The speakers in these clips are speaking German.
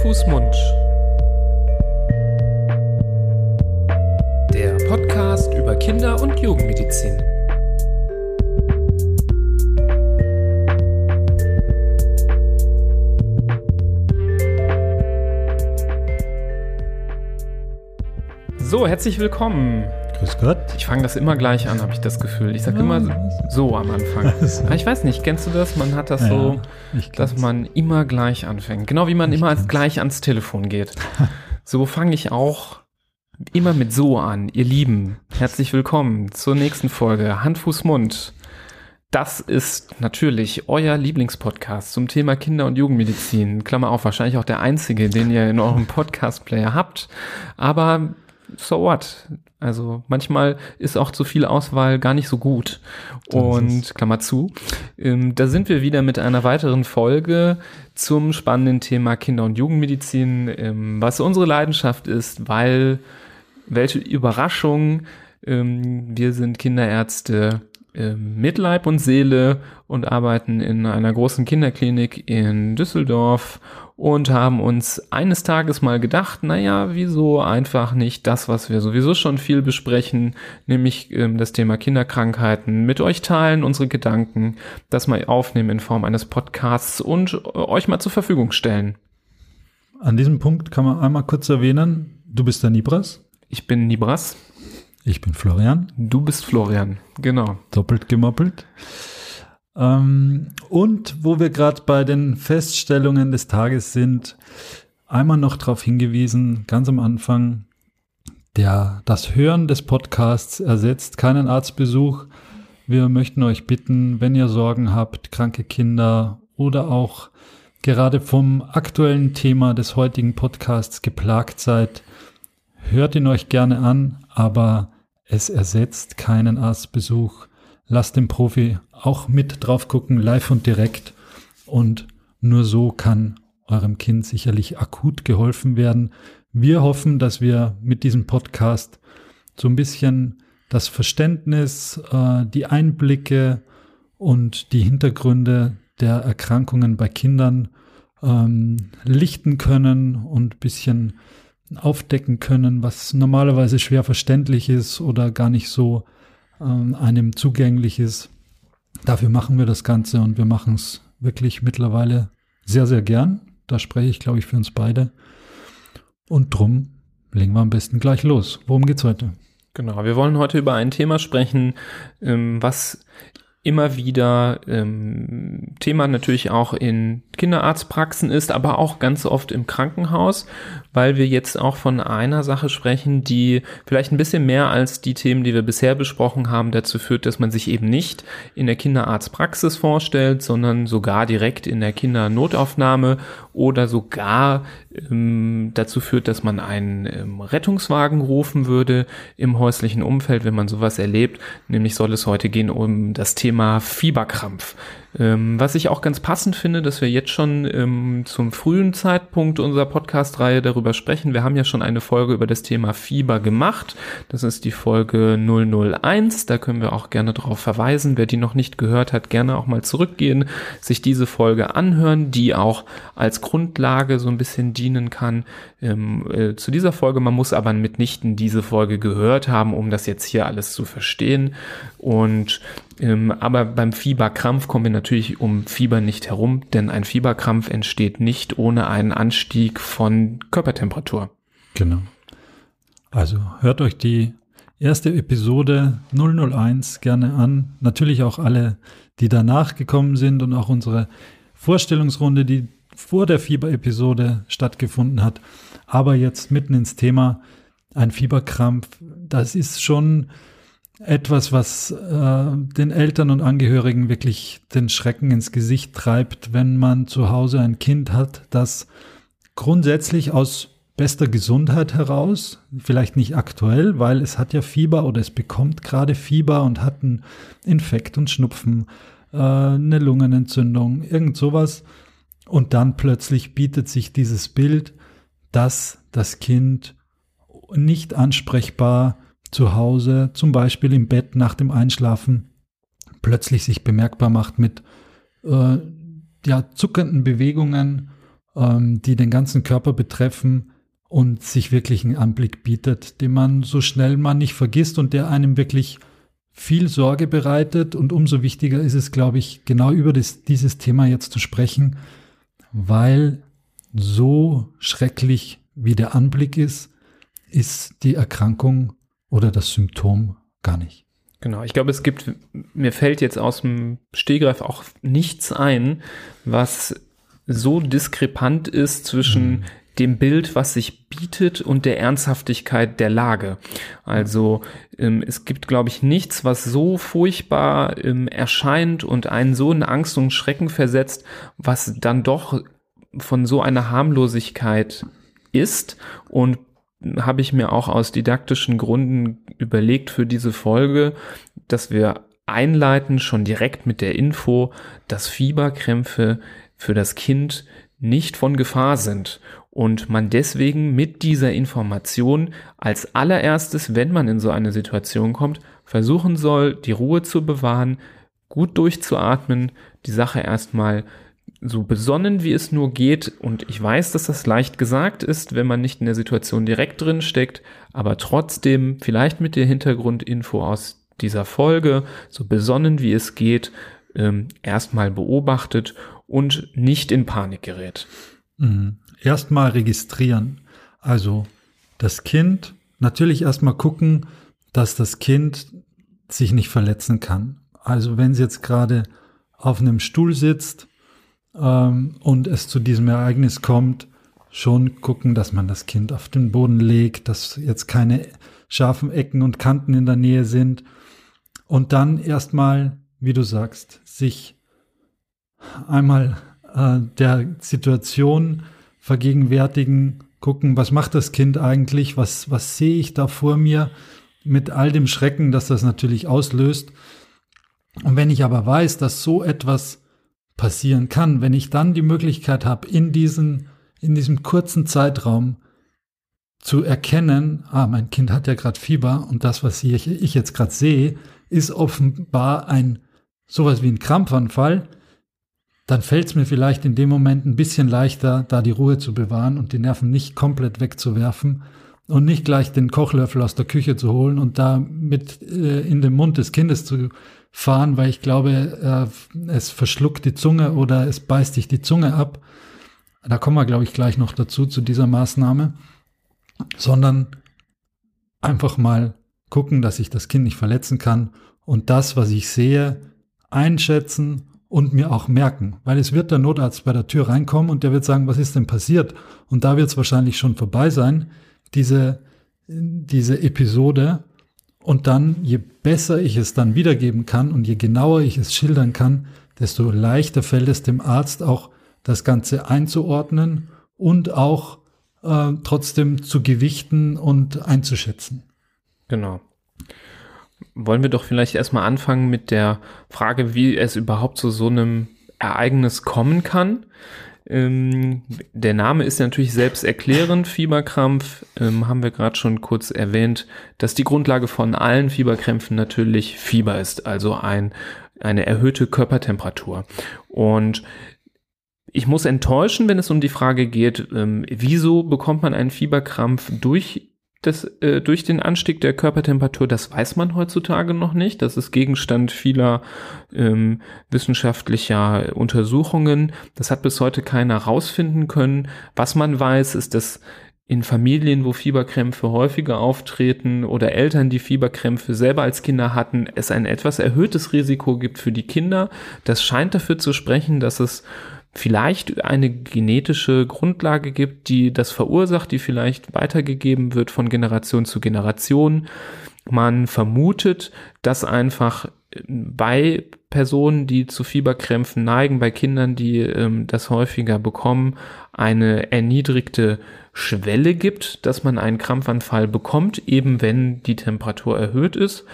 Fuß, Mund. Der Podcast über Kinder- und Jugendmedizin. So, herzlich willkommen. Grüß Gott. Ich fange das immer gleich an, habe ich das Gefühl. Ich sage immer so am Anfang. Aber ich weiß nicht, kennst du das? Man hat das Ja, so, ich dass man immer gleich anfängt. Genau wie man immer als gleich ans Telefon geht. So fange ich auch immer mit so an. Ihr Lieben, herzlich willkommen zur nächsten Folge Hand, Fuß, Mund. Das ist natürlich euer Lieblingspodcast zum Thema Kinder- und Jugendmedizin. Klammer auf, wahrscheinlich auch der einzige, den ihr in eurem Podcast-Player habt. Aber so what? Also manchmal ist auch zu viel Auswahl gar nicht so gut. Und Klammer zu, ähm, da sind wir wieder mit einer weiteren Folge zum spannenden Thema Kinder- und Jugendmedizin, ähm, was unsere Leidenschaft ist, weil welche Überraschung, ähm, wir sind Kinderärzte ähm, mit Leib und Seele und arbeiten in einer großen Kinderklinik in Düsseldorf und haben uns eines Tages mal gedacht, naja, wieso einfach nicht das, was wir sowieso schon viel besprechen, nämlich ähm, das Thema Kinderkrankheiten, mit euch teilen, unsere Gedanken, das mal aufnehmen in Form eines Podcasts und äh, euch mal zur Verfügung stellen. An diesem Punkt kann man einmal kurz erwähnen, du bist der Nibras, Ich bin Nibras, ich bin Florian, du bist Florian, genau. doppelt gemoppelt. Ähm, und wo wir gerade bei den Feststellungen des Tages sind, einmal noch darauf hingewiesen, ganz am Anfang, der, das Hören des Podcasts ersetzt keinen Arztbesuch. Wir möchten euch bitten, wenn ihr Sorgen habt, kranke Kinder oder auch gerade vom aktuellen Thema des heutigen Podcasts geplagt seid, hört ihn euch gerne an, aber es ersetzt keinen Arztbesuch. Lasst den Profi auch mit drauf gucken, live und direkt. Und nur so kann eurem Kind sicherlich akut geholfen werden. Wir hoffen, dass wir mit diesem Podcast so ein bisschen das Verständnis, äh, die Einblicke und die Hintergründe der Erkrankungen bei Kindern ähm, lichten können und ein bisschen aufdecken können, was normalerweise schwer verständlich ist oder gar nicht so einem zugänglich ist. Dafür machen wir das Ganze und wir machen es wirklich mittlerweile sehr, sehr gern. Da spreche ich, glaube ich, für uns beide. Und drum legen wir am besten gleich los. Worum geht's heute? Genau, wir wollen heute über ein Thema sprechen, ähm, was immer wieder ähm, Thema natürlich auch in Kinderarztpraxen ist, aber auch ganz oft im Krankenhaus, weil wir jetzt auch von einer Sache sprechen, die vielleicht ein bisschen mehr als die Themen, die wir bisher besprochen haben, dazu führt, dass man sich eben nicht in der Kinderarztpraxis vorstellt, sondern sogar direkt in der Kindernotaufnahme oder sogar ähm, dazu führt, dass man einen ähm, Rettungswagen rufen würde im häuslichen Umfeld, wenn man sowas erlebt. Nämlich soll es heute gehen um das Thema Fieberkrampf. Ähm, was ich auch ganz passend finde, dass wir jetzt schon ähm, zum frühen Zeitpunkt unserer Podcast-Reihe darüber sprechen. Wir haben ja schon eine Folge über das Thema Fieber gemacht. Das ist die Folge 001. Da können wir auch gerne darauf verweisen. Wer die noch nicht gehört hat, gerne auch mal zurückgehen, sich diese Folge anhören, die auch als Grundlage so ein bisschen dienen kann ähm, äh, zu dieser Folge. Man muss aber mitnichten diese Folge gehört haben, um das jetzt hier alles zu verstehen. Und aber beim Fieberkrampf kommen wir natürlich um Fieber nicht herum, denn ein Fieberkrampf entsteht nicht ohne einen Anstieg von Körpertemperatur. Genau. Also hört euch die erste Episode 001 gerne an. Natürlich auch alle, die danach gekommen sind und auch unsere Vorstellungsrunde, die vor der Fieberepisode stattgefunden hat. Aber jetzt mitten ins Thema, ein Fieberkrampf, das ist schon etwas, was äh, den Eltern und Angehörigen wirklich den Schrecken ins Gesicht treibt, wenn man zu Hause ein Kind hat, das grundsätzlich aus bester Gesundheit heraus, vielleicht nicht aktuell, weil es hat ja Fieber oder es bekommt gerade Fieber und hat einen Infekt und Schnupfen, äh, eine Lungenentzündung, irgend sowas. Und dann plötzlich bietet sich dieses Bild, dass das Kind nicht ansprechbar zu Hause, zum Beispiel im Bett nach dem Einschlafen, plötzlich sich bemerkbar macht mit äh, ja, zuckenden Bewegungen, ähm, die den ganzen Körper betreffen und sich wirklich einen Anblick bietet, den man so schnell mal nicht vergisst und der einem wirklich viel Sorge bereitet. Und umso wichtiger ist es, glaube ich, genau über das, dieses Thema jetzt zu sprechen, weil so schrecklich wie der Anblick ist, ist die Erkrankung oder das Symptom gar nicht. Genau, ich glaube, es gibt, mir fällt jetzt aus dem Stehgreif auch nichts ein, was so diskrepant ist zwischen mhm. dem Bild, was sich bietet und der Ernsthaftigkeit der Lage. Also ähm, es gibt, glaube ich, nichts, was so furchtbar ähm, erscheint und einen so in Angst und Schrecken versetzt, was dann doch von so einer Harmlosigkeit ist und habe ich mir auch aus didaktischen Gründen überlegt für diese Folge, dass wir einleiten schon direkt mit der Info, dass Fieberkrämpfe für das Kind nicht von Gefahr sind und man deswegen mit dieser Information als allererstes, wenn man in so eine Situation kommt, versuchen soll, die Ruhe zu bewahren, gut durchzuatmen, die Sache erstmal so besonnen wie es nur geht. Und ich weiß, dass das leicht gesagt ist, wenn man nicht in der Situation direkt drin steckt, aber trotzdem vielleicht mit der Hintergrundinfo aus dieser Folge, so besonnen wie es geht, ähm, erstmal beobachtet und nicht in Panik gerät. Mhm. Erstmal registrieren. Also das Kind, natürlich erstmal gucken, dass das Kind sich nicht verletzen kann. Also wenn es jetzt gerade auf einem Stuhl sitzt ähm, und es zu diesem Ereignis kommt, schon gucken, dass man das Kind auf den Boden legt, dass jetzt keine scharfen Ecken und Kanten in der Nähe sind. Und dann erstmal, wie du sagst, sich einmal äh, der Situation vergegenwärtigen, gucken, was macht das Kind eigentlich, was, was sehe ich da vor mir mit all dem Schrecken, das das natürlich auslöst. Und wenn ich aber weiß, dass so etwas passieren kann, wenn ich dann die Möglichkeit habe, in, diesen, in diesem kurzen Zeitraum zu erkennen, ah, mein Kind hat ja gerade Fieber und das, was ich, ich jetzt gerade sehe, ist offenbar ein sowas wie ein Krampfanfall, dann fällt es mir vielleicht in dem Moment ein bisschen leichter, da die Ruhe zu bewahren und die Nerven nicht komplett wegzuwerfen und nicht gleich den Kochlöffel aus der Küche zu holen und da mit äh, in den Mund des Kindes zu fahren, weil ich glaube, äh, es verschluckt die Zunge oder es beißt dich die Zunge ab. Da kommen wir, glaube ich, gleich noch dazu, zu dieser Maßnahme. Sondern einfach mal gucken, dass ich das Kind nicht verletzen kann und das, was ich sehe, einschätzen und mir auch merken. Weil es wird der Notarzt bei der Tür reinkommen und der wird sagen, was ist denn passiert? Und da wird es wahrscheinlich schon vorbei sein, diese, diese Episode. Und dann, je besser ich es dann wiedergeben kann und je genauer ich es schildern kann, desto leichter fällt es dem Arzt auch, das Ganze einzuordnen und auch äh, trotzdem zu gewichten und einzuschätzen. Genau. Wollen wir doch vielleicht erstmal anfangen mit der Frage, wie es überhaupt zu so einem Ereignis kommen kann. Ähm, der Name ist natürlich selbst erklärend, Fieberkrampf, ähm, haben wir gerade schon kurz erwähnt, dass die Grundlage von allen Fieberkrämpfen natürlich Fieber ist, also ein, eine erhöhte Körpertemperatur. Und ich muss enttäuschen, wenn es um die Frage geht, ähm, wieso bekommt man einen Fieberkrampf durch das, äh, durch den Anstieg der Körpertemperatur, das weiß man heutzutage noch nicht. Das ist Gegenstand vieler ähm, wissenschaftlicher Untersuchungen. Das hat bis heute keiner rausfinden können. Was man weiß, ist, dass in Familien, wo Fieberkrämpfe häufiger auftreten oder Eltern, die Fieberkrämpfe selber als Kinder hatten, es ein etwas erhöhtes Risiko gibt für die Kinder. Das scheint dafür zu sprechen, dass es vielleicht eine genetische Grundlage gibt, die das verursacht, die vielleicht weitergegeben wird von Generation zu Generation. Man vermutet, dass einfach bei Personen, die zu Fieberkrämpfen neigen, bei Kindern, die ähm, das häufiger bekommen, eine erniedrigte Schwelle gibt, dass man einen Krampfanfall bekommt, eben wenn die Temperatur erhöht ist.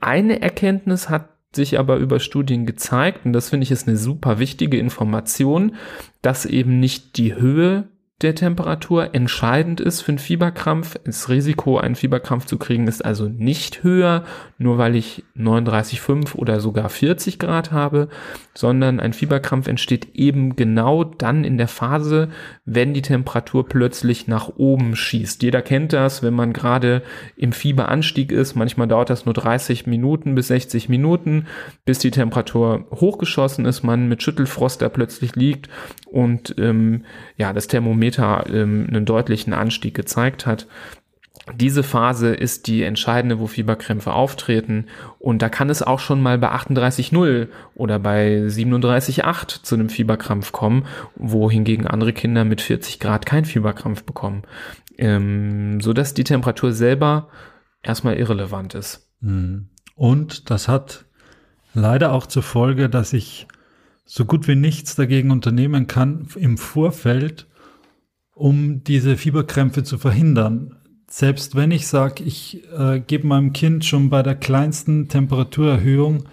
Eine Erkenntnis hat sich aber über Studien gezeigt, und das finde ich ist eine super wichtige Information, dass eben nicht die Höhe der Temperatur entscheidend ist für einen Fieberkrampf. Das Risiko, einen Fieberkrampf zu kriegen, ist also nicht höher, nur weil ich 39,5 oder sogar 40 Grad habe, sondern ein Fieberkrampf entsteht eben genau dann in der Phase, wenn die Temperatur plötzlich nach oben schießt. Jeder kennt das, wenn man gerade im Fieberanstieg ist. Manchmal dauert das nur 30 Minuten bis 60 Minuten, bis die Temperatur hochgeschossen ist, man mit Schüttelfrost da plötzlich liegt und ähm, ja, das Thermometer ähm, einen deutlichen Anstieg gezeigt hat. Diese Phase ist die entscheidende, wo Fieberkrämpfe auftreten. Und da kann es auch schon mal bei 38,0 oder bei 37,8 zu einem Fieberkrampf kommen, wohingegen andere Kinder mit 40 Grad keinen Fieberkrampf bekommen. Ähm, so dass die Temperatur selber erstmal irrelevant ist. Mhm. Und das hat leider auch zur Folge, dass ich so gut wie nichts dagegen unternehmen kann im Vorfeld, um diese Fieberkrämpfe zu verhindern. Selbst wenn ich sage, ich äh, gebe meinem Kind schon bei der kleinsten Temperaturerhöhung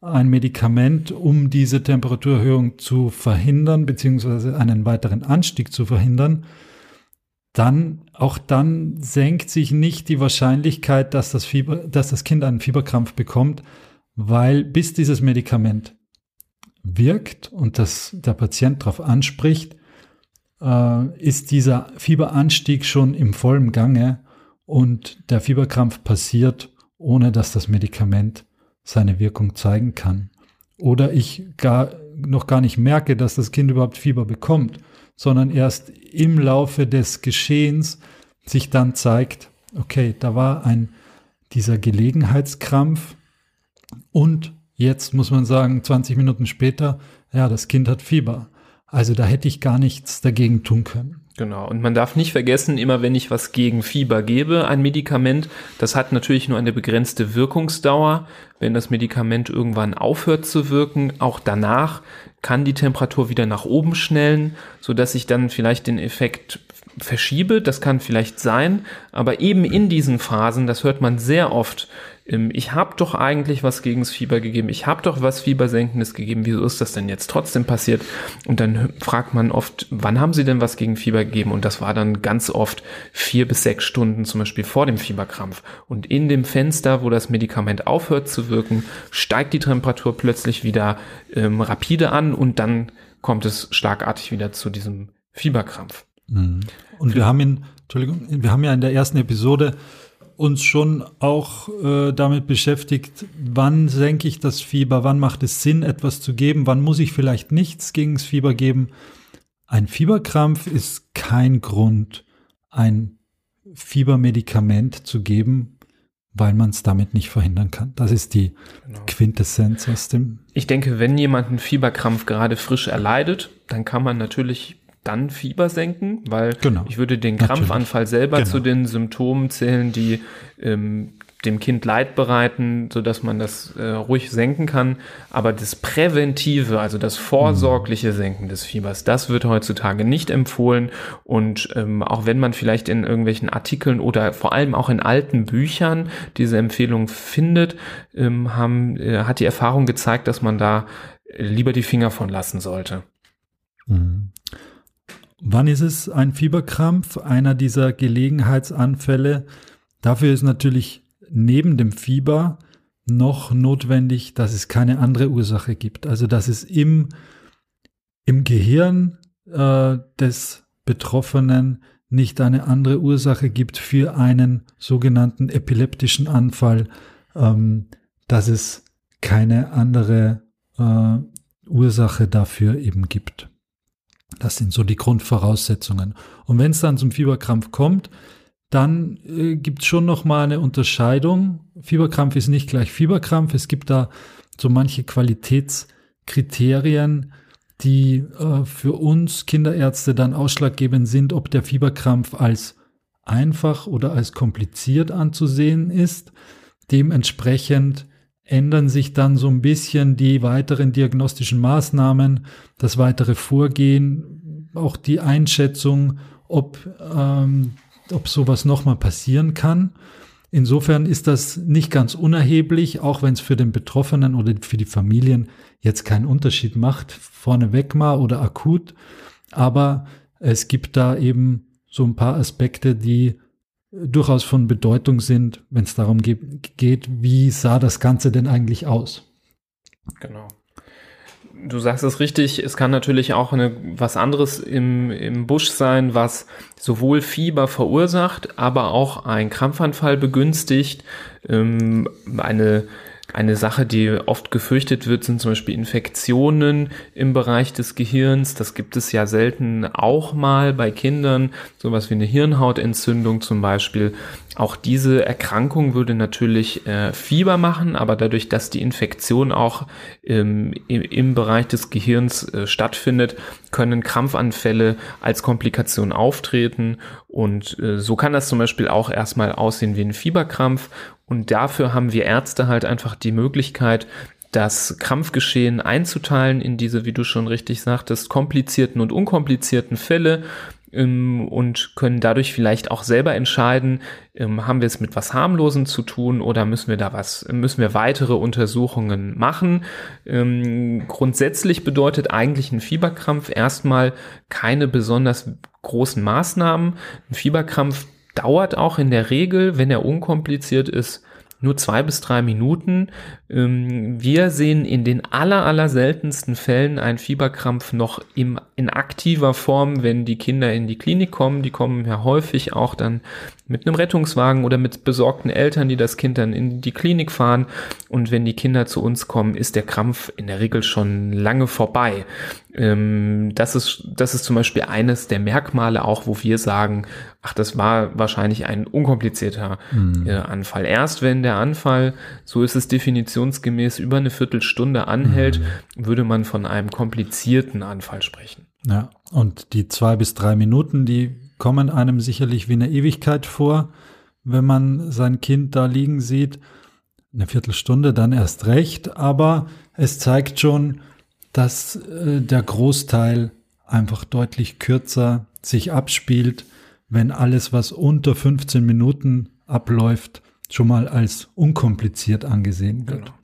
ein Medikament, um diese Temperaturerhöhung zu verhindern, beziehungsweise einen weiteren Anstieg zu verhindern, dann, auch dann senkt sich nicht die Wahrscheinlichkeit, dass das, Fieber, dass das Kind einen Fieberkrampf bekommt, weil bis dieses Medikament wirkt und das der Patient darauf anspricht, äh, ist dieser Fieberanstieg schon im vollen Gange und der Fieberkrampf passiert, ohne dass das Medikament seine Wirkung zeigen kann. Oder ich gar, noch gar nicht merke, dass das Kind überhaupt Fieber bekommt, sondern erst im Laufe des Geschehens sich dann zeigt, okay, da war ein dieser Gelegenheitskrampf und Jetzt muss man sagen, 20 Minuten später, ja, das Kind hat Fieber. Also da hätte ich gar nichts dagegen tun können. Genau. Und man darf nicht vergessen, immer wenn ich was gegen Fieber gebe, ein Medikament, das hat natürlich nur eine begrenzte Wirkungsdauer. Wenn das Medikament irgendwann aufhört zu wirken, auch danach kann die Temperatur wieder nach oben schnellen, so dass ich dann vielleicht den Effekt verschiebe. Das kann vielleicht sein, aber eben in diesen Phasen, das hört man sehr oft, ähm, ich habe doch eigentlich was gegens Fieber gegeben, ich habe doch was Fiebersenkendes gegeben, wieso ist das denn jetzt trotzdem passiert? Und dann fragt man oft, wann haben Sie denn was gegen Fieber gegeben? Und das war dann ganz oft vier bis sechs Stunden zum Beispiel vor dem Fieberkrampf. Und in dem Fenster, wo das Medikament aufhört zu wirken, steigt die Temperatur plötzlich wieder ähm, rapide an und dann kommt es schlagartig wieder zu diesem Fieberkrampf. Mhm. Und wir haben in, Entschuldigung, wir haben ja in der ersten Episode uns schon auch äh, damit beschäftigt, wann senke ich das Fieber, wann macht es Sinn, etwas zu geben, wann muss ich vielleicht nichts gegen das Fieber geben. Ein Fieberkrampf ist kein Grund, ein Fiebermedikament zu geben, weil man es damit nicht verhindern kann. Das ist die genau. Quintessenz aus dem. Ich denke, wenn jemand einen Fieberkrampf gerade frisch erleidet, dann kann man natürlich dann Fieber senken, weil genau. ich würde den Krampfanfall selber genau. zu den Symptomen zählen, die ähm, dem Kind Leid bereiten, so dass man das äh, ruhig senken kann. Aber das Präventive, also das vorsorgliche Senken des Fiebers, das wird heutzutage nicht empfohlen. Und ähm, auch wenn man vielleicht in irgendwelchen Artikeln oder vor allem auch in alten Büchern diese Empfehlung findet, ähm, haben, äh, hat die Erfahrung gezeigt, dass man da lieber die Finger von lassen sollte. Mhm. Wann ist es ein Fieberkrampf? Einer dieser Gelegenheitsanfälle. Dafür ist natürlich neben dem Fieber noch notwendig, dass es keine andere Ursache gibt. Also dass es im, im Gehirn äh, des Betroffenen nicht eine andere Ursache gibt für einen sogenannten epileptischen Anfall, ähm, dass es keine andere äh, Ursache dafür eben gibt. Das sind so die Grundvoraussetzungen. Und wenn es dann zum Fieberkrampf kommt, dann äh, gibt es schon noch mal eine Unterscheidung. Fieberkrampf ist nicht gleich Fieberkrampf. Es gibt da so manche Qualitätskriterien, die äh, für uns Kinderärzte dann ausschlaggebend sind, ob der Fieberkrampf als einfach oder als kompliziert anzusehen ist. Dementsprechend ändern sich dann so ein bisschen die weiteren diagnostischen Maßnahmen, das weitere Vorgehen, auch die Einschätzung, ob, ähm, ob sowas nochmal passieren kann. Insofern ist das nicht ganz unerheblich, auch wenn es für den Betroffenen oder für die Familien jetzt keinen Unterschied macht, vorneweg mal oder akut. Aber es gibt da eben so ein paar Aspekte, die durchaus von Bedeutung sind, wenn es darum geht, wie sah das Ganze denn eigentlich aus? Genau. Du sagst es richtig, es kann natürlich auch eine, was anderes im, im Busch sein, was sowohl Fieber verursacht, aber auch ein Krampfanfall begünstigt, ähm, eine eine Sache, die oft gefürchtet wird, sind zum Beispiel Infektionen im Bereich des Gehirns. Das gibt es ja selten auch mal bei Kindern, sowas wie eine Hirnhautentzündung zum Beispiel. Auch diese Erkrankung würde natürlich äh, Fieber machen, aber dadurch, dass die Infektion auch ähm, im, im, Bereich des Gehirns äh, stattfindet, können Krampfanfälle als Komplikation auftreten. Und äh, so kann das zum Beispiel auch erstmal aussehen wie ein Fieberkrampf. Und dafür haben wir Ärzte halt einfach die Möglichkeit, das Krampfgeschehen einzuteilen in diese, wie du schon richtig sagtest, komplizierten und unkomplizierten Fälle und können dadurch vielleicht auch selber entscheiden, ähm, haben wir es mit was harmlosem zu tun oder müssen wir da was, müssen wir weitere Untersuchungen machen. Ähm, grundsätzlich bedeutet eigentlich ein Fieberkrampf erstmal keine besonders großen Maßnahmen. Ein Fieberkrampf dauert auch in der Regel, wenn er unkompliziert ist, nur zwei bis drei Minuten. Ähm, wir sehen in den aller, aller seltensten Fällen einen Fieberkrampf noch im, in aktiver Form, wenn die Kinder in die Klinik kommen. Die kommen ja häufig auch dann mit einem Rettungswagen oder mit besorgten Eltern, die das Kind dann in die Klinik fahren. Und wenn die Kinder zu uns kommen, ist der Krampf in der Regel schon lange vorbei. Ähm, das ist, das ist zum Beispiel eines der Merkmale auch, wo wir sagen, ach, das war wahrscheinlich ein unkomplizierter mhm. äh, Anfall. Erst wenn der Anfall, so ist es definitionsgemäß, über eine Viertelstunde anhält, mhm. würde man von einem komplizierten Anfall sprechen. Ja, und die zwei bis drei Minuten, die kommen einem sicherlich wie eine Ewigkeit vor, wenn man sein Kind da liegen sieht. Eine Viertelstunde dann erst recht, aber es zeigt schon, dass äh, der Großteil einfach deutlich kürzer sich abspielt, wenn alles, was unter 15 Minuten abläuft, schon mal als unkompliziert angesehen wird. Genau.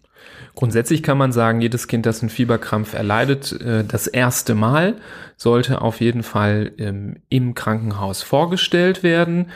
Grundsätzlich kann man sagen, jedes Kind, das einen Fieberkrampf erleidet, äh, das erste Mal sollte auf jeden Fall ähm, im Krankenhaus vorgestellt werden.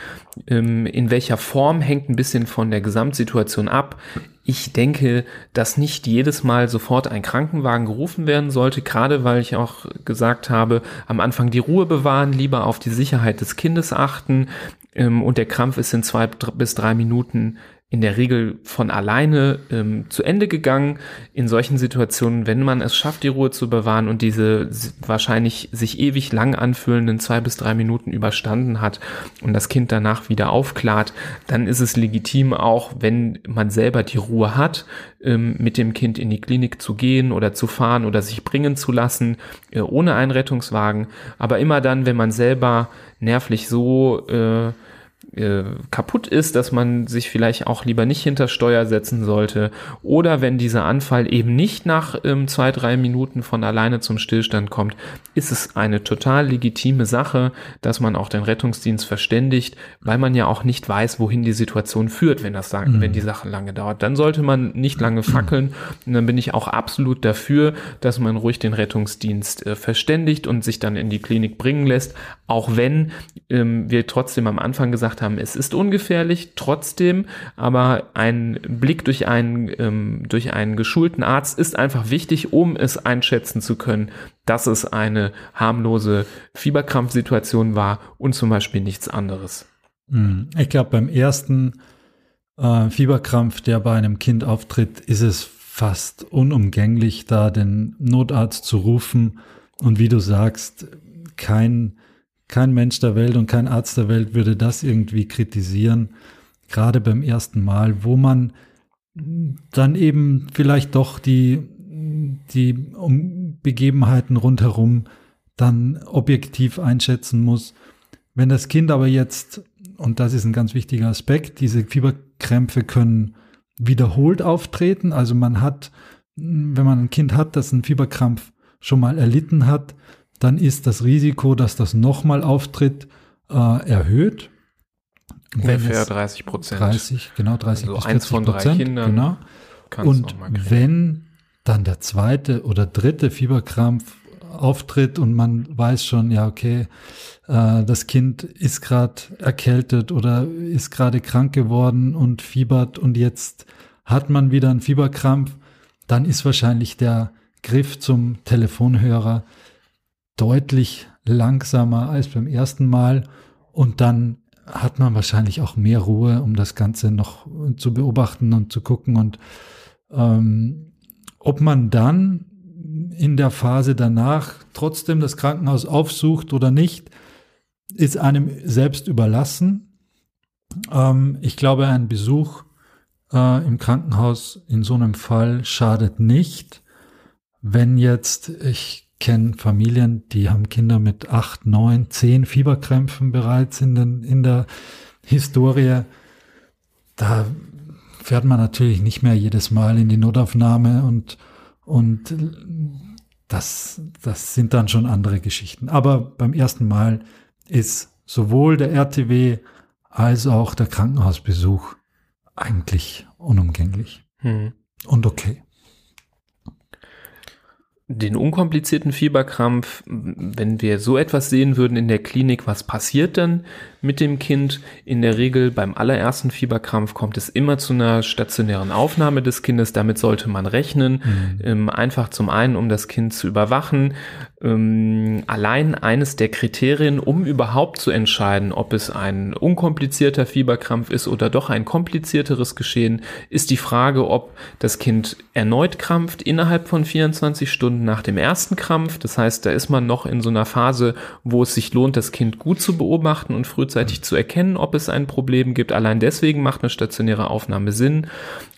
Ähm, in welcher Form hängt ein bisschen von der Gesamtsituation ab. Ich denke, dass nicht jedes Mal sofort ein Krankenwagen gerufen werden sollte, gerade weil ich auch gesagt habe, am Anfang die Ruhe bewahren, lieber auf die Sicherheit des Kindes achten ähm, und der Krampf ist in zwei bis drei Minuten in der Regel von alleine ähm, zu Ende gegangen. In solchen Situationen, wenn man es schafft, die Ruhe zu bewahren und diese wahrscheinlich sich ewig lang anfühlenden zwei bis drei Minuten überstanden hat und das Kind danach wieder aufklart, dann ist es legitim auch, wenn man selber die Ruhe hat, ähm, mit dem Kind in die Klinik zu gehen oder zu fahren oder sich bringen zu lassen, äh, ohne einen Rettungswagen. Aber immer dann, wenn man selber nervlich so äh, äh, kaputt ist, dass man sich vielleicht auch lieber nicht hinter Steuer setzen sollte. Oder wenn dieser Anfall eben nicht nach ähm, zwei, drei Minuten von alleine zum Stillstand kommt, ist es eine total legitime Sache, dass man auch den Rettungsdienst verständigt, weil man ja auch nicht weiß, wohin die Situation führt, wenn das sagen, mhm. wenn die Sache lange dauert. Dann sollte man nicht lange fackeln. Und dann bin ich auch absolut dafür, dass man ruhig den Rettungsdienst äh, verständigt und sich dann in die Klinik bringen lässt, auch wenn ähm, wir trotzdem am Anfang gesagt haben, es ist ungefährlich, trotzdem, aber ein Blick durch einen, ähm, durch einen geschulten Arzt ist einfach wichtig, um es einschätzen zu können, dass es eine harmlose Fieberkrampfsituation war und zum Beispiel nichts anderes. Hm, ich glaube, beim ersten äh, Fieberkrampf, der bei einem Kind auftritt, ist es fast unumgänglich, da den Notarzt zu rufen. Und wie du sagst, kein kein Mensch der Welt und kein Arzt der Welt würde das irgendwie kritisieren, gerade beim ersten Mal, wo man dann eben vielleicht doch die, die Begebenheiten rundherum dann objektiv einschätzen muss. Wenn das Kind aber jetzt, und das ist ein ganz wichtiger Aspekt, diese Fieberkrämpfe können wiederholt auftreten. Also man hat, wenn man ein Kind hat, das einen Fieberkrampf schon mal erlitten hat, dann ist das Risiko, dass das nochmal auftritt, äh, erhöht. Ungefähr 30 Prozent. 30, genau, 30 also bis 40 eins von drei Prozent, Kindern. Genau. Und wenn dann der zweite oder dritte Fieberkrampf auftritt und man weiß schon, ja, okay, äh, das Kind ist gerade erkältet oder ist gerade krank geworden und fiebert und jetzt hat man wieder einen Fieberkrampf, dann ist wahrscheinlich der Griff zum Telefonhörer deutlich langsamer als beim ersten Mal und dann hat man wahrscheinlich auch mehr Ruhe, um das Ganze noch zu beobachten und zu gucken und ähm, ob man dann in der Phase danach trotzdem das Krankenhaus aufsucht oder nicht, ist einem selbst überlassen. Ähm, ich glaube, ein Besuch äh, im Krankenhaus in so einem Fall schadet nicht. Wenn jetzt, ich kenne Familien, die haben Kinder mit acht, neun, zehn Fieberkrämpfen bereits in, den, in der Historie. Da fährt man natürlich nicht mehr jedes Mal in die Notaufnahme und, und das, das sind dann schon andere Geschichten. Aber beim ersten Mal ist sowohl der RTW als auch der Krankenhausbesuch eigentlich unumgänglich hm. und okay den unkomplizierten Fieberkrampf, wenn wir so etwas sehen würden in der Klinik, was passiert dann mit dem Kind? In der Regel beim allerersten Fieberkrampf kommt es immer zu einer stationären Aufnahme des Kindes. Damit sollte man rechnen. Mhm. Ähm, einfach zum einen, um das Kind zu überwachen. Ähm, allein eines der Kriterien, um überhaupt zu entscheiden, ob es ein unkomplizierter Fieberkrampf ist oder doch ein komplizierteres Geschehen, ist die Frage, ob das Kind erneut krampft innerhalb von 24 Stunden nach dem ersten Krampf. Das heißt, da ist man noch in so einer Phase, wo es sich lohnt, das Kind gut zu beobachten und frühzeitig zu erkennen, ob es ein Problem gibt. Allein deswegen macht eine stationäre Aufnahme Sinn.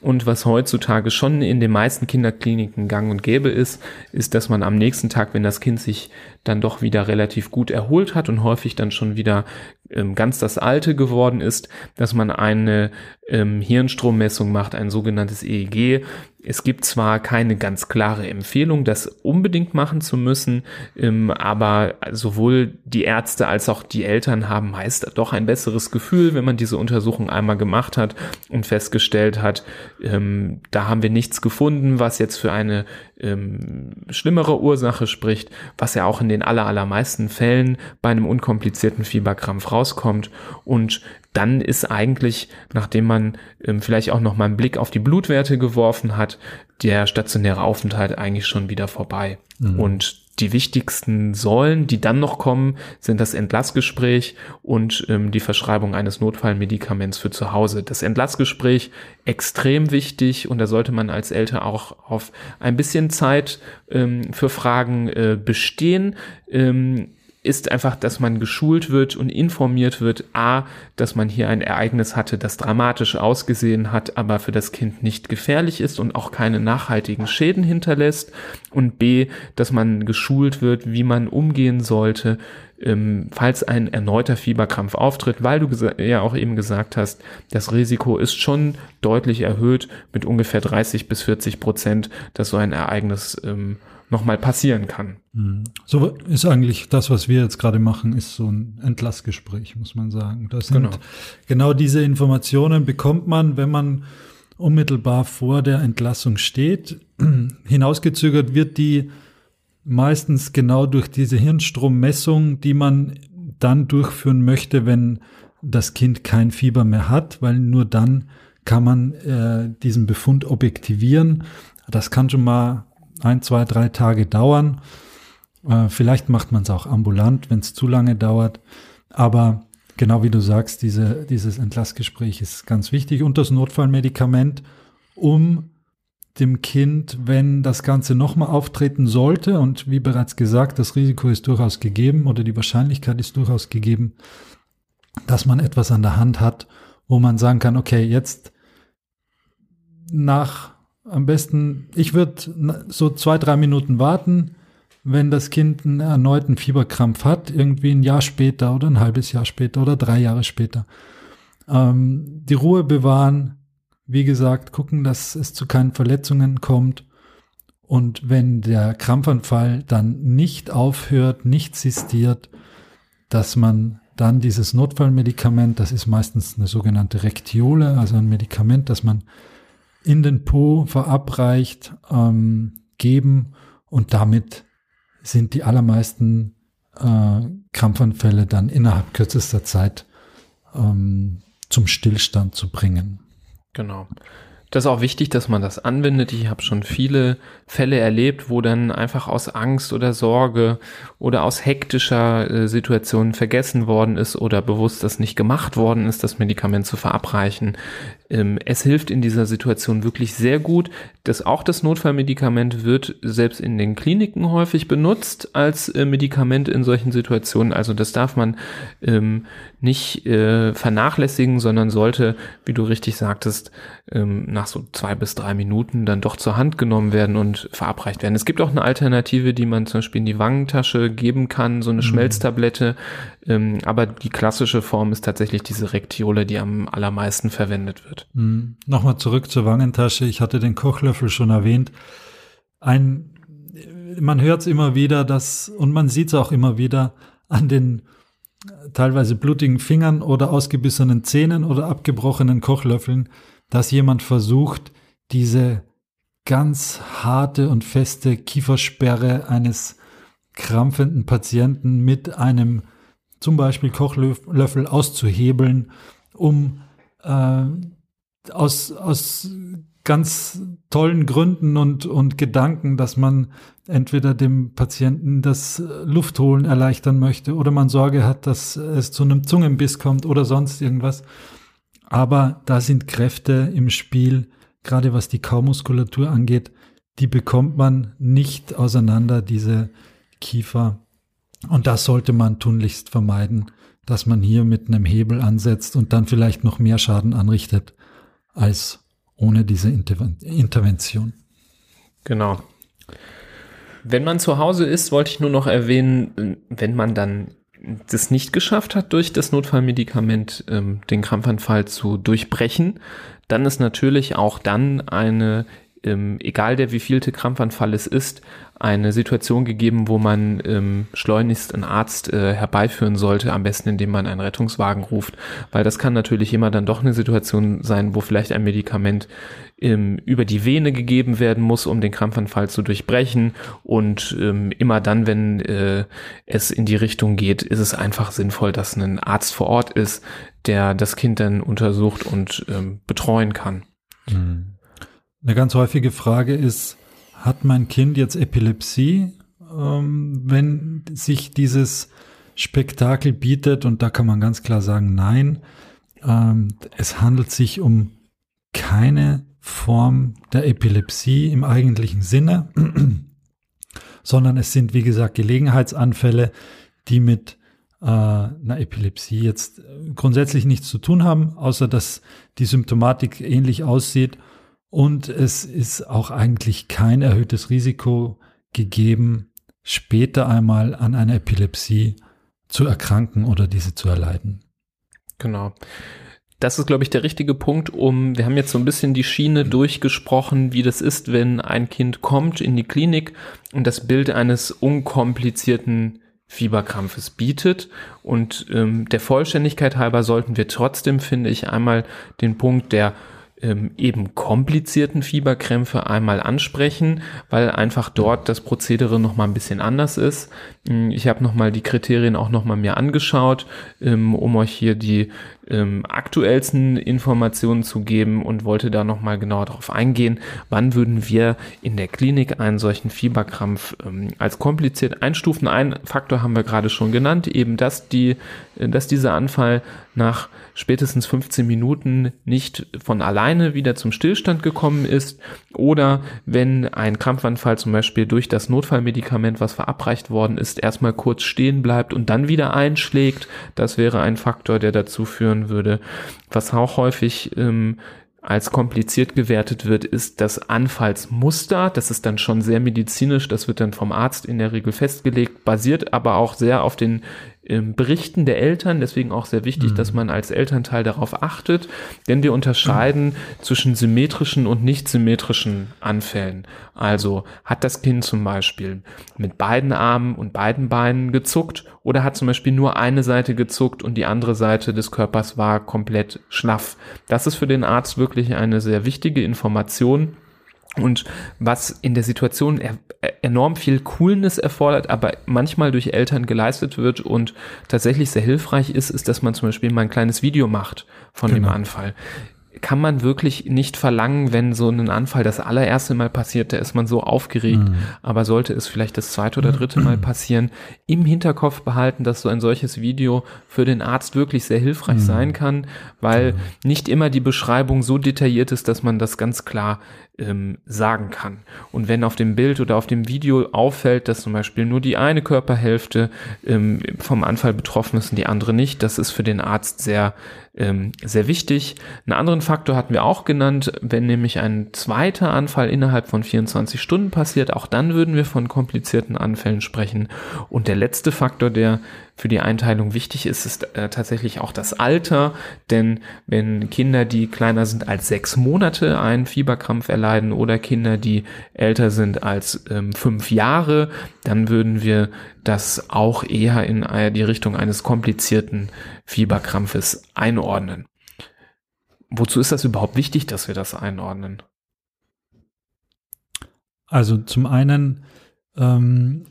Und was heutzutage schon in den meisten Kinderkliniken gang und gäbe ist, ist, dass man am nächsten Tag, wenn das Kind sich dann doch wieder relativ gut erholt hat und häufig dann schon wieder ähm, ganz das Alte geworden ist, dass man eine ähm, Hirnstrommessung macht, ein sogenanntes EEG, es gibt zwar keine ganz klare Empfehlung, das unbedingt machen zu müssen, ähm, aber sowohl die Ärzte als auch die Eltern haben meist doch ein besseres Gefühl, wenn man diese Untersuchung einmal gemacht hat und festgestellt hat, ähm, da haben wir nichts gefunden, was jetzt für eine ähm, schlimmere Ursache spricht, was ja auch in den allermeisten Fällen bei einem unkomplizierten Fieberkrampf rauskommt. Und dann ist eigentlich, nachdem man ähm, vielleicht auch noch mal einen Blick auf die Blutwerte geworfen hat, der stationäre Aufenthalt eigentlich schon wieder vorbei. Mhm. Und die wichtigsten Säulen, die dann noch kommen, sind das Entlassgespräch und ähm, die Verschreibung eines Notfallmedikaments für zu Hause. Das Entlassgespräch extrem wichtig und da sollte man als Eltern auch auf ein bisschen Zeit ähm, für Fragen äh, bestehen. Ähm, ist einfach, dass man geschult wird und informiert wird, a, dass man hier ein Ereignis hatte, das dramatisch ausgesehen hat, aber für das Kind nicht gefährlich ist und auch keine nachhaltigen Schäden hinterlässt. Und b, dass man geschult wird, wie man umgehen sollte, ähm, falls ein erneuter Fieberkrampf auftritt, weil du ja auch eben gesagt hast, das Risiko ist schon deutlich erhöht mit ungefähr 30 bis 40 Prozent, dass so ein Ereignis ähm, nochmal passieren kann. Mhm. So ist eigentlich das, was wir jetzt gerade machen, ist so ein Entlassgespräch, muss man sagen. Das sind genau. genau diese Informationen bekommt man, wenn man unmittelbar vor der Entlassung steht. Hinausgezögert wird die meistens genau durch diese Hirnstrommessung, die man dann durchführen möchte, wenn das Kind kein Fieber mehr hat, weil nur dann kann man äh, diesen Befund objektivieren. Das kann schon mal ein, zwei, drei Tage dauern. Äh, vielleicht macht man es auch ambulant, wenn es zu lange dauert. Aber genau wie du sagst, diese, dieses Entlassgespräch ist ganz wichtig und das Notfallmedikament, um dem Kind, wenn das Ganze nochmal auftreten sollte, und wie bereits gesagt, das Risiko ist durchaus gegeben oder die Wahrscheinlichkeit ist durchaus gegeben, dass man etwas an der Hand hat, wo man sagen kann, okay, jetzt nach am besten, ich würde so zwei, drei Minuten warten, wenn das Kind einen erneuten Fieberkrampf hat, irgendwie ein Jahr später oder ein halbes Jahr später oder drei Jahre später. Ähm, die Ruhe bewahren, wie gesagt, gucken, dass es zu keinen Verletzungen kommt. Und wenn der Krampfanfall dann nicht aufhört, nicht sistiert, dass man dann dieses Notfallmedikament, das ist meistens eine sogenannte Rektiole, also ein Medikament, das man in den Po verabreicht, ähm, geben und damit sind die allermeisten äh, Krampfanfälle dann innerhalb kürzester Zeit ähm, zum Stillstand zu bringen. Genau. Das ist auch wichtig, dass man das anwendet. Ich habe schon viele Fälle erlebt, wo dann einfach aus Angst oder Sorge oder aus hektischer äh, Situation vergessen worden ist oder bewusst das nicht gemacht worden ist, das Medikament zu verabreichen. Ähm, es hilft in dieser Situation wirklich sehr gut. dass auch das Notfallmedikament wird selbst in den Kliniken häufig benutzt als äh, Medikament in solchen Situationen. Also das darf man ähm, nicht äh, vernachlässigen, sondern sollte, wie du richtig sagtest, ähm, nach so zwei bis drei Minuten dann doch zur Hand genommen werden und verabreicht werden. Es gibt auch eine Alternative, die man zum Beispiel in die Wangentasche geben kann, so eine mhm. Schmelztablette. Ähm, aber die klassische Form ist tatsächlich diese Rektiole, die am allermeisten verwendet wird. Mhm. Nochmal zurück zur Wangentasche. Ich hatte den Kochlöffel schon erwähnt. Ein, man hört es immer wieder, dass, und man sieht es auch immer wieder an den teilweise blutigen Fingern oder ausgebissenen Zähnen oder abgebrochenen Kochlöffeln, dass jemand versucht, diese ganz harte und feste Kiefersperre eines krampfenden Patienten mit einem zum Beispiel Kochlöffel auszuhebeln, um äh, aus, aus ganz tollen Gründen und, und Gedanken, dass man entweder dem Patienten das Luftholen erleichtern möchte oder man Sorge hat, dass es zu einem Zungenbiss kommt oder sonst irgendwas. Aber da sind Kräfte im Spiel, gerade was die Kaumuskulatur angeht, die bekommt man nicht auseinander, diese Kiefer. Und das sollte man tunlichst vermeiden, dass man hier mit einem Hebel ansetzt und dann vielleicht noch mehr Schaden anrichtet als ohne diese Interven Intervention. Genau. Wenn man zu Hause ist, wollte ich nur noch erwähnen, wenn man dann das nicht geschafft hat, durch das Notfallmedikament ähm, den Krampfanfall zu durchbrechen, dann ist natürlich auch dann eine, ähm, egal der wievielte Krampfanfall es ist, eine Situation gegeben, wo man ähm, schleunigst einen Arzt äh, herbeiführen sollte, am besten indem man einen Rettungswagen ruft, weil das kann natürlich immer dann doch eine Situation sein, wo vielleicht ein Medikament ähm, über die Vene gegeben werden muss, um den Krampfanfall zu durchbrechen und ähm, immer dann, wenn äh, es in die Richtung geht, ist es einfach sinnvoll, dass ein Arzt vor Ort ist, der das Kind dann untersucht und ähm, betreuen kann. Mhm. Eine ganz häufige Frage ist, hat mein Kind jetzt Epilepsie, ähm, wenn sich dieses Spektakel bietet? Und da kann man ganz klar sagen, nein. Ähm, es handelt sich um keine Form der Epilepsie im eigentlichen Sinne, sondern es sind, wie gesagt, Gelegenheitsanfälle, die mit äh, einer Epilepsie jetzt grundsätzlich nichts zu tun haben, außer dass die Symptomatik ähnlich aussieht und es ist auch eigentlich kein erhöhtes Risiko gegeben, später einmal an einer Epilepsie zu erkranken oder diese zu erleiden. Genau. Das ist, glaube ich, der richtige Punkt, um, wir haben jetzt so ein bisschen die Schiene durchgesprochen, wie das ist, wenn ein Kind kommt in die Klinik und das Bild eines unkomplizierten Fieberkrampfes bietet. Und ähm, der Vollständigkeit halber sollten wir trotzdem, finde ich, einmal den Punkt der ähm, eben komplizierten Fieberkrämpfe einmal ansprechen, weil einfach dort das Prozedere noch mal ein bisschen anders ist. Ähm, ich habe noch mal die Kriterien auch noch mal mir angeschaut, ähm, um euch hier die ähm, aktuellsten Informationen zu geben und wollte da noch mal genauer darauf eingehen, wann würden wir in der Klinik einen solchen Fieberkrampf ähm, als kompliziert einstufen. Ein Faktor haben wir gerade schon genannt, eben dass die, äh, dass dieser Anfall nach spätestens 15 Minuten nicht von alleine wieder zum Stillstand gekommen ist oder wenn ein Krampfanfall zum Beispiel durch das Notfallmedikament, was verabreicht worden ist, erstmal kurz stehen bleibt und dann wieder einschlägt. Das wäre ein Faktor, der dazu führen würde. Was auch häufig ähm, als kompliziert gewertet wird, ist das Anfallsmuster. Das ist dann schon sehr medizinisch, das wird dann vom Arzt in der Regel festgelegt, basiert aber auch sehr auf den ähm, Berichten der Eltern, deswegen auch sehr wichtig, mhm. dass man als Elternteil darauf achtet, denn wir unterscheiden mhm. zwischen symmetrischen und nicht symmetrischen Anfällen. Also hat das Kind zum Beispiel mit beiden Armen und beiden Beinen gezuckt oder hat zum Beispiel nur eine Seite gezuckt und die andere Seite des Körpers war komplett schlaff. Das ist für den Arzt wirklich eine sehr wichtige Information und was in der Situation er, enorm viel Coolness erfordert, aber manchmal durch Eltern geleistet wird und tatsächlich sehr hilfreich ist, ist, dass man zum Beispiel mal ein kleines Video macht von genau. dem Anfall kann man wirklich nicht verlangen, wenn so ein Anfall das allererste Mal passiert, da ist man so aufgeregt. Mhm. Aber sollte es vielleicht das zweite oder dritte Mal passieren, im Hinterkopf behalten, dass so ein solches Video für den Arzt wirklich sehr hilfreich mhm. sein kann, weil mhm. nicht immer die Beschreibung so detailliert ist, dass man das ganz klar ähm, sagen kann. Und wenn auf dem Bild oder auf dem Video auffällt, dass zum Beispiel nur die eine Körperhälfte ähm, vom Anfall betroffen ist und die andere nicht, das ist für den Arzt sehr, ähm, sehr wichtig. Einen anderen Faktor hatten wir auch genannt, wenn nämlich ein zweiter Anfall innerhalb von 24 Stunden passiert, auch dann würden wir von komplizierten Anfällen sprechen. Und der letzte Faktor, der für die Einteilung wichtig ist, ist äh, tatsächlich auch das Alter, denn wenn Kinder, die kleiner sind als sechs Monate, einen Fieberkrampf erleiden oder Kinder, die älter sind als ähm, fünf Jahre, dann würden wir das auch eher in äh, die Richtung eines komplizierten Fieberkrampfes einordnen. Wozu ist das überhaupt wichtig, dass wir das einordnen? Also zum einen ähm,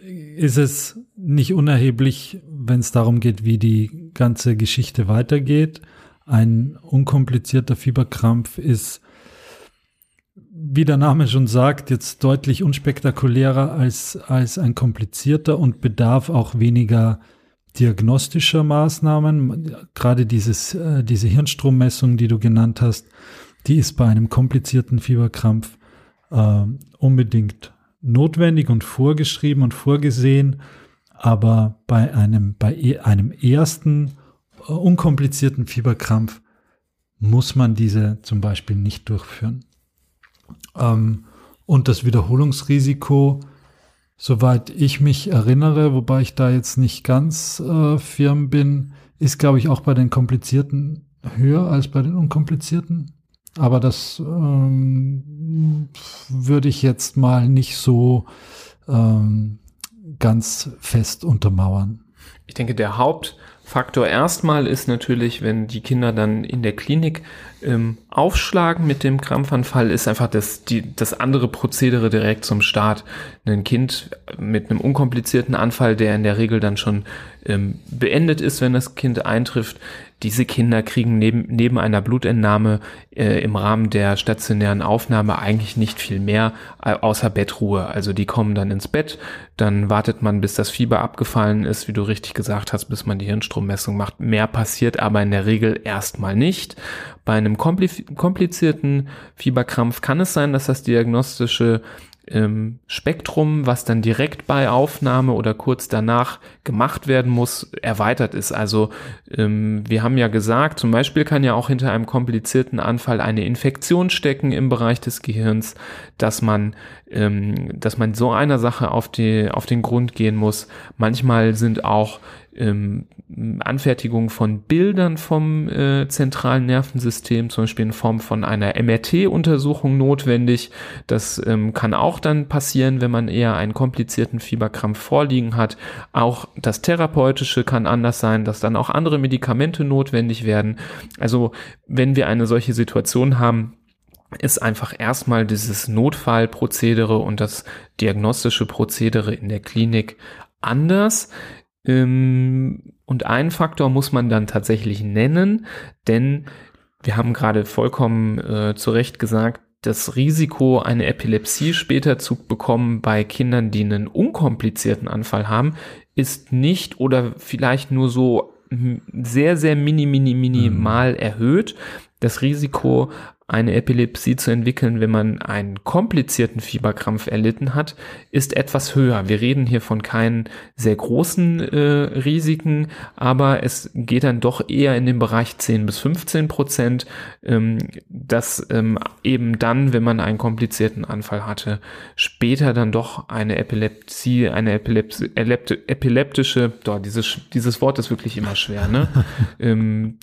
ist es nicht unerheblich, wenn es darum geht, wie die ganze Geschichte weitergeht. Ein unkomplizierter Fieberkrampf ist, wie der Name schon sagt, jetzt deutlich unspektakulärer als, als ein komplizierter und bedarf auch weniger diagnostischer Maßnahmen. Gerade dieses, äh, diese Hirnstrommessung, die du genannt hast, die ist bei einem komplizierten Fieberkrampf äh, unbedingt notwendig und vorgeschrieben und vorgesehen, aber bei einem, bei e, einem ersten äh, unkomplizierten Fieberkrampf muss man diese zum Beispiel nicht durchführen. Ähm, und das Wiederholungsrisiko, soweit ich mich erinnere, wobei ich da jetzt nicht ganz äh, firm bin, ist, glaube ich, auch bei den komplizierten höher als bei den unkomplizierten. Aber das ähm, würde ich jetzt mal nicht so ähm, ganz fest untermauern. Ich denke, der Hauptfaktor erstmal ist natürlich, wenn die Kinder dann in der Klinik ähm, aufschlagen mit dem Krampfanfall, ist einfach das, die, das andere Prozedere direkt zum Start. Ein Kind mit einem unkomplizierten Anfall, der in der Regel dann schon ähm, beendet ist, wenn das Kind eintrifft, diese Kinder kriegen neben, neben einer Blutentnahme äh, im Rahmen der stationären Aufnahme eigentlich nicht viel mehr äh, außer Bettruhe. Also die kommen dann ins Bett, dann wartet man, bis das Fieber abgefallen ist, wie du richtig gesagt hast, bis man die Hirnstrommessung macht. Mehr passiert aber in der Regel erstmal nicht. Bei einem komplizierten Fieberkrampf kann es sein, dass das diagnostische ähm, Spektrum, was dann direkt bei Aufnahme oder kurz danach gemacht werden muss, erweitert ist. Also ähm, wir haben ja gesagt, zum Beispiel kann ja auch hinter einem komplizierten Anfall eine Infektion stecken im Bereich des Gehirns, dass man, ähm, dass man so einer Sache auf, die, auf den Grund gehen muss. Manchmal sind auch ähm, Anfertigung von Bildern vom äh, zentralen Nervensystem, zum Beispiel in Form von einer MRT-Untersuchung notwendig. Das ähm, kann auch dann passieren, wenn man eher einen komplizierten Fieberkrampf vorliegen hat. Auch das Therapeutische kann anders sein, dass dann auch andere Medikamente notwendig werden. Also wenn wir eine solche Situation haben, ist einfach erstmal dieses Notfallprozedere und das diagnostische Prozedere in der Klinik anders. Ähm, und einen Faktor muss man dann tatsächlich nennen, denn wir haben gerade vollkommen äh, zu Recht gesagt, das Risiko, eine Epilepsie später zu bekommen bei Kindern, die einen unkomplizierten Anfall haben, ist nicht oder vielleicht nur so sehr, sehr mini, mini, minimal mhm. erhöht. Das Risiko, eine Epilepsie zu entwickeln, wenn man einen komplizierten Fieberkrampf erlitten hat, ist etwas höher. Wir reden hier von keinen sehr großen äh, Risiken, aber es geht dann doch eher in den Bereich 10 bis 15 Prozent, ähm, dass ähm, eben dann, wenn man einen komplizierten Anfall hatte, später dann doch eine Epilepsie, eine Epilepsi epileptische, doch, dieses, dieses Wort ist wirklich immer schwer, ne? ähm,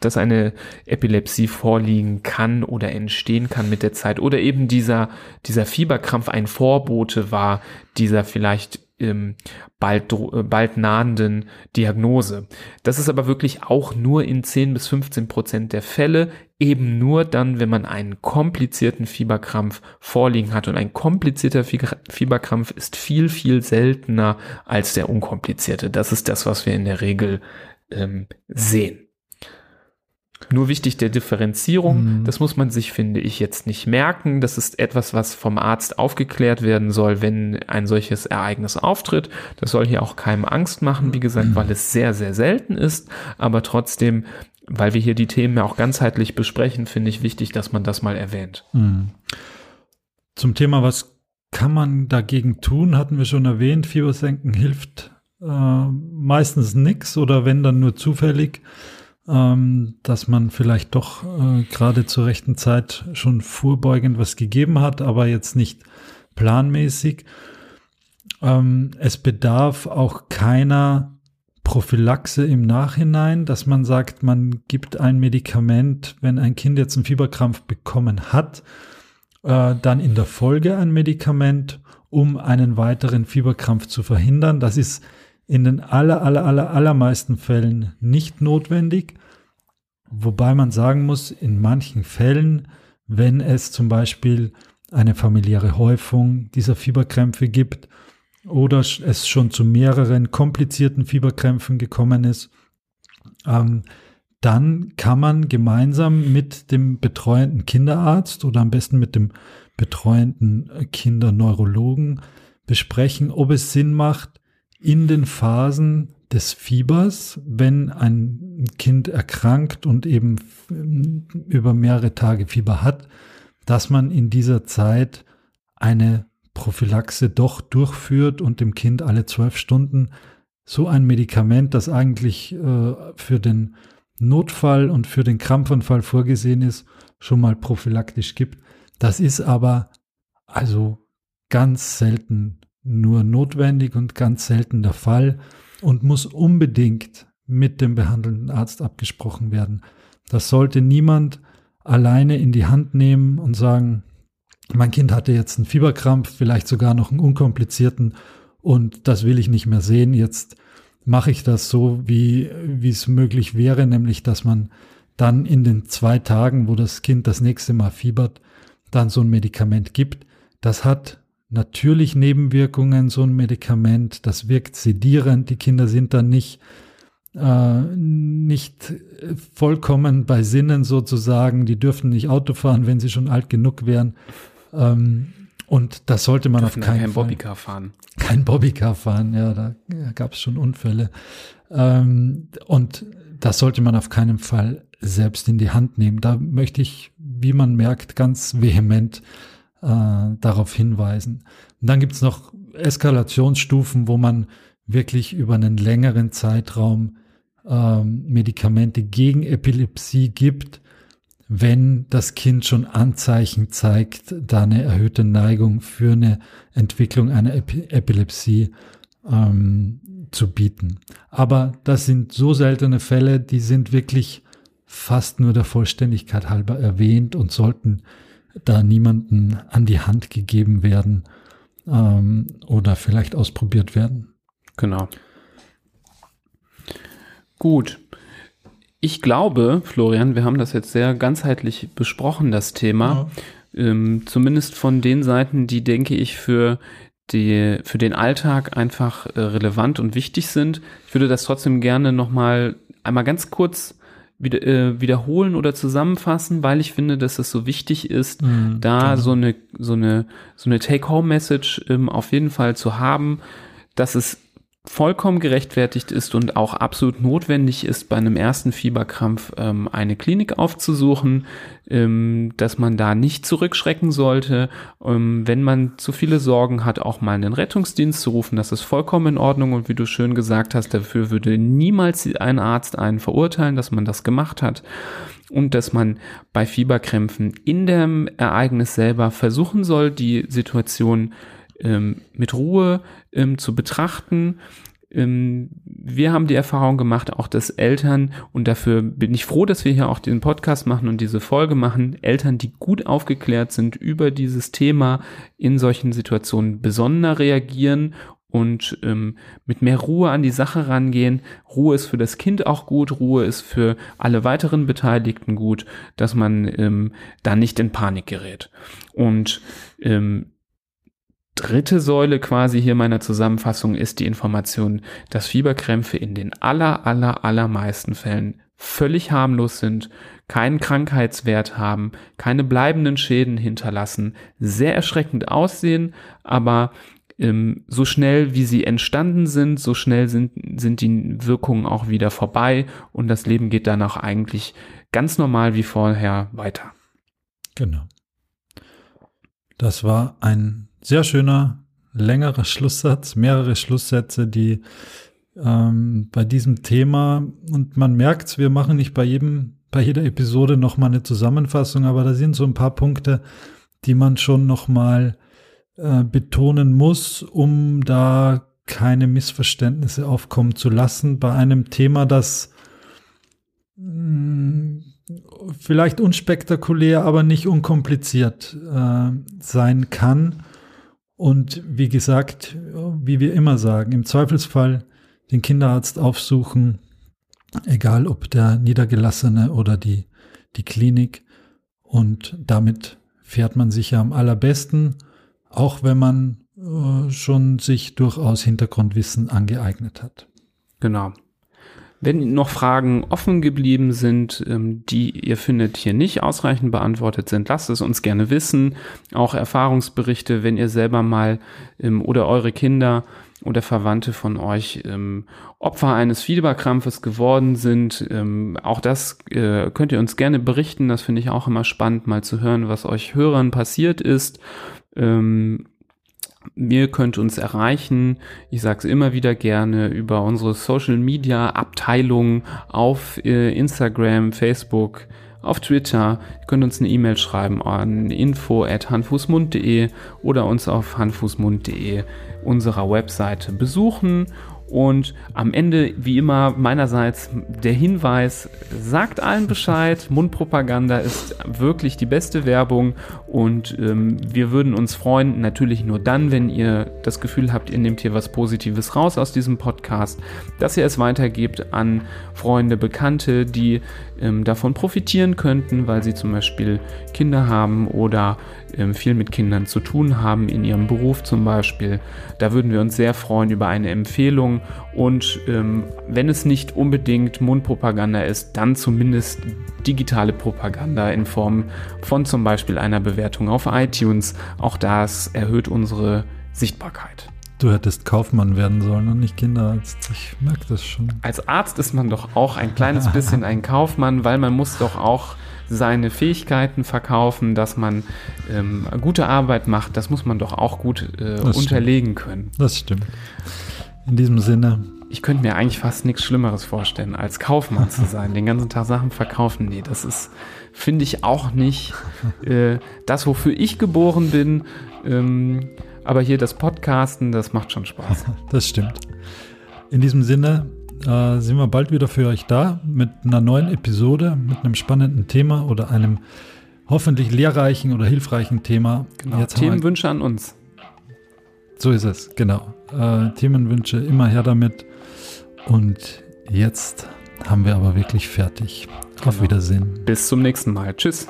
dass eine Epilepsie vorliegen kann oder entstehen kann mit der Zeit oder eben dieser, dieser Fieberkrampf ein Vorbote war dieser vielleicht ähm, bald, äh, bald nahenden Diagnose. Das ist aber wirklich auch nur in 10 bis 15 Prozent der Fälle, eben nur dann, wenn man einen komplizierten Fieberkrampf vorliegen hat. Und ein komplizierter Fieberkrampf ist viel, viel seltener als der unkomplizierte. Das ist das, was wir in der Regel ähm, sehen. Nur wichtig der Differenzierung, mhm. das muss man sich, finde ich, jetzt nicht merken. Das ist etwas, was vom Arzt aufgeklärt werden soll, wenn ein solches Ereignis auftritt. Das soll hier auch keinem Angst machen, wie gesagt, weil es sehr, sehr selten ist. Aber trotzdem, weil wir hier die Themen ja auch ganzheitlich besprechen, finde ich wichtig, dass man das mal erwähnt. Mhm. Zum Thema, was kann man dagegen tun, hatten wir schon erwähnt. Fiebersenken hilft äh, meistens nichts oder wenn dann nur zufällig ähm, dass man vielleicht doch äh, gerade zur rechten Zeit schon vorbeugend was gegeben hat, aber jetzt nicht planmäßig. Ähm, es bedarf auch keiner Prophylaxe im Nachhinein, dass man sagt, man gibt ein Medikament, wenn ein Kind jetzt einen Fieberkrampf bekommen hat, äh, dann in der Folge ein Medikament, um einen weiteren Fieberkrampf zu verhindern. Das ist in den aller, aller, aller, allermeisten Fällen nicht notwendig. Wobei man sagen muss, in manchen Fällen, wenn es zum Beispiel eine familiäre Häufung dieser Fieberkrämpfe gibt oder es schon zu mehreren komplizierten Fieberkrämpfen gekommen ist, ähm, dann kann man gemeinsam mit dem betreuenden Kinderarzt oder am besten mit dem betreuenden Kinderneurologen besprechen, ob es Sinn macht, in den Phasen des Fiebers, wenn ein Kind erkrankt und eben über mehrere Tage Fieber hat, dass man in dieser Zeit eine Prophylaxe doch durchführt und dem Kind alle zwölf Stunden so ein Medikament, das eigentlich äh, für den Notfall und für den Krampfanfall vorgesehen ist, schon mal prophylaktisch gibt. Das ist aber also ganz selten nur notwendig und ganz selten der Fall und muss unbedingt mit dem behandelnden Arzt abgesprochen werden. Das sollte niemand alleine in die Hand nehmen und sagen, mein Kind hatte jetzt einen Fieberkrampf, vielleicht sogar noch einen unkomplizierten und das will ich nicht mehr sehen. Jetzt mache ich das so, wie, wie es möglich wäre, nämlich dass man dann in den zwei Tagen, wo das Kind das nächste Mal fiebert, dann so ein Medikament gibt. Das hat natürlich Nebenwirkungen, so ein Medikament, das wirkt sedierend, die Kinder sind dann nicht, äh, nicht vollkommen bei Sinnen sozusagen, die dürfen nicht Auto fahren, wenn sie schon alt genug wären. Ähm, und das sollte man auf keinen kein Fall. Bobbycar fahren. Kein Bobbycar fahren, ja, da gab es schon Unfälle. Ähm, und das sollte man auf keinen Fall selbst in die Hand nehmen. Da möchte ich, wie man merkt, ganz vehement äh, darauf hinweisen. Und dann gibt es noch Eskalationsstufen, wo man wirklich über einen längeren Zeitraum äh, Medikamente gegen Epilepsie gibt, wenn das Kind schon Anzeichen zeigt, da eine erhöhte Neigung für eine Entwicklung einer Ep Epilepsie ähm, zu bieten. Aber das sind so seltene Fälle, die sind wirklich fast nur der Vollständigkeit halber erwähnt und sollten da niemanden an die Hand gegeben werden ähm, oder vielleicht ausprobiert werden. Genau. Gut. Ich glaube, Florian, wir haben das jetzt sehr ganzheitlich besprochen, das Thema. Ja. Ähm, zumindest von den Seiten, die, denke ich, für, die, für den Alltag einfach äh, relevant und wichtig sind. Ich würde das trotzdem gerne nochmal einmal ganz kurz wieder, äh, wiederholen oder zusammenfassen, weil ich finde, dass es so wichtig ist, mhm, da genau. so eine so eine so eine Take-Home-Message ähm, auf jeden Fall zu haben, dass es vollkommen gerechtfertigt ist und auch absolut notwendig ist, bei einem ersten Fieberkrampf ähm, eine Klinik aufzusuchen, ähm, dass man da nicht zurückschrecken sollte, ähm, wenn man zu viele Sorgen hat, auch mal einen Rettungsdienst zu rufen, das ist vollkommen in Ordnung und wie du schön gesagt hast, dafür würde niemals ein Arzt einen verurteilen, dass man das gemacht hat und dass man bei Fieberkrämpfen in dem Ereignis selber versuchen soll, die Situation ähm, mit Ruhe ähm, zu betrachten. Ähm, wir haben die Erfahrung gemacht, auch dass Eltern, und dafür bin ich froh, dass wir hier auch den Podcast machen und diese Folge machen, Eltern, die gut aufgeklärt sind über dieses Thema, in solchen Situationen besonder reagieren und ähm, mit mehr Ruhe an die Sache rangehen. Ruhe ist für das Kind auch gut, Ruhe ist für alle weiteren Beteiligten gut, dass man ähm, da nicht in Panik gerät. Und ähm, dritte Säule quasi hier meiner Zusammenfassung ist die Information, dass Fieberkrämpfe in den aller, aller, allermeisten Fällen völlig harmlos sind, keinen Krankheitswert haben, keine bleibenden Schäden hinterlassen, sehr erschreckend aussehen, aber ähm, so schnell wie sie entstanden sind, so schnell sind, sind die Wirkungen auch wieder vorbei und das Leben geht danach eigentlich ganz normal wie vorher weiter. Genau. Das war ein sehr schöner, längerer Schlusssatz, mehrere Schlusssätze, die ähm, bei diesem Thema, und man merkt wir machen nicht bei jedem, bei jeder Episode nochmal eine Zusammenfassung, aber da sind so ein paar Punkte, die man schon nochmal äh, betonen muss, um da keine Missverständnisse aufkommen zu lassen bei einem Thema, das mh, mm, vielleicht unspektakulär, aber nicht unkompliziert äh, sein kann. Und wie gesagt, wie wir immer sagen, im Zweifelsfall den Kinderarzt aufsuchen, egal ob der Niedergelassene oder die, die Klinik. Und damit fährt man sich ja am allerbesten, auch wenn man äh, schon sich durchaus Hintergrundwissen angeeignet hat. Genau. Wenn noch Fragen offen geblieben sind, ähm, die ihr findet hier nicht ausreichend beantwortet sind, lasst es uns gerne wissen. Auch Erfahrungsberichte, wenn ihr selber mal ähm, oder eure Kinder oder Verwandte von euch ähm, Opfer eines Fieberkrampfes geworden sind. Ähm, auch das äh, könnt ihr uns gerne berichten. Das finde ich auch immer spannend, mal zu hören, was euch Hörern passiert ist. Ähm, Ihr könnt uns erreichen, ich sage es immer wieder gerne, über unsere Social Media Abteilung auf äh, Instagram, Facebook, auf Twitter. Ihr könnt uns eine E-Mail schreiben an info.hanfußmund.de oder uns auf hanfußmund.de unserer Webseite besuchen und am Ende, wie immer, meinerseits der Hinweis, sagt allen Bescheid, Mundpropaganda ist wirklich die beste Werbung. Und ähm, wir würden uns freuen, natürlich nur dann, wenn ihr das Gefühl habt, ihr nehmt hier was Positives raus aus diesem Podcast, dass ihr es weitergebt an Freunde, Bekannte, die ähm, davon profitieren könnten, weil sie zum Beispiel Kinder haben oder ähm, viel mit Kindern zu tun haben, in ihrem Beruf zum Beispiel. Da würden wir uns sehr freuen über eine Empfehlung und ähm, wenn es nicht unbedingt Mundpropaganda ist, dann zumindest digitale Propaganda in Form von zum Beispiel einer Bewertung auf iTunes. Auch das erhöht unsere Sichtbarkeit. Du hättest Kaufmann werden sollen und nicht Kinderarzt. Ich merke das schon. Als Arzt ist man doch auch ein kleines bisschen ein Kaufmann, weil man muss doch auch seine Fähigkeiten verkaufen, dass man ähm, gute Arbeit macht. Das muss man doch auch gut äh, unterlegen stimmt. können. Das stimmt. In diesem Sinne. Ich könnte mir eigentlich fast nichts Schlimmeres vorstellen, als Kaufmann zu sein, den ganzen Tag Sachen verkaufen. Nee, das ist, finde ich, auch nicht äh, das, wofür ich geboren bin. Ähm, aber hier das Podcasten, das macht schon Spaß. Das stimmt. In diesem Sinne äh, sind wir bald wieder für euch da mit einer neuen Episode, mit einem spannenden Thema oder einem hoffentlich lehrreichen oder hilfreichen Thema. Genau. Themenwünsche an uns. So ist es, genau. Äh, Themenwünsche immer her damit. Und jetzt haben wir aber wirklich fertig. Genau. Auf Wiedersehen. Bis zum nächsten Mal. Tschüss.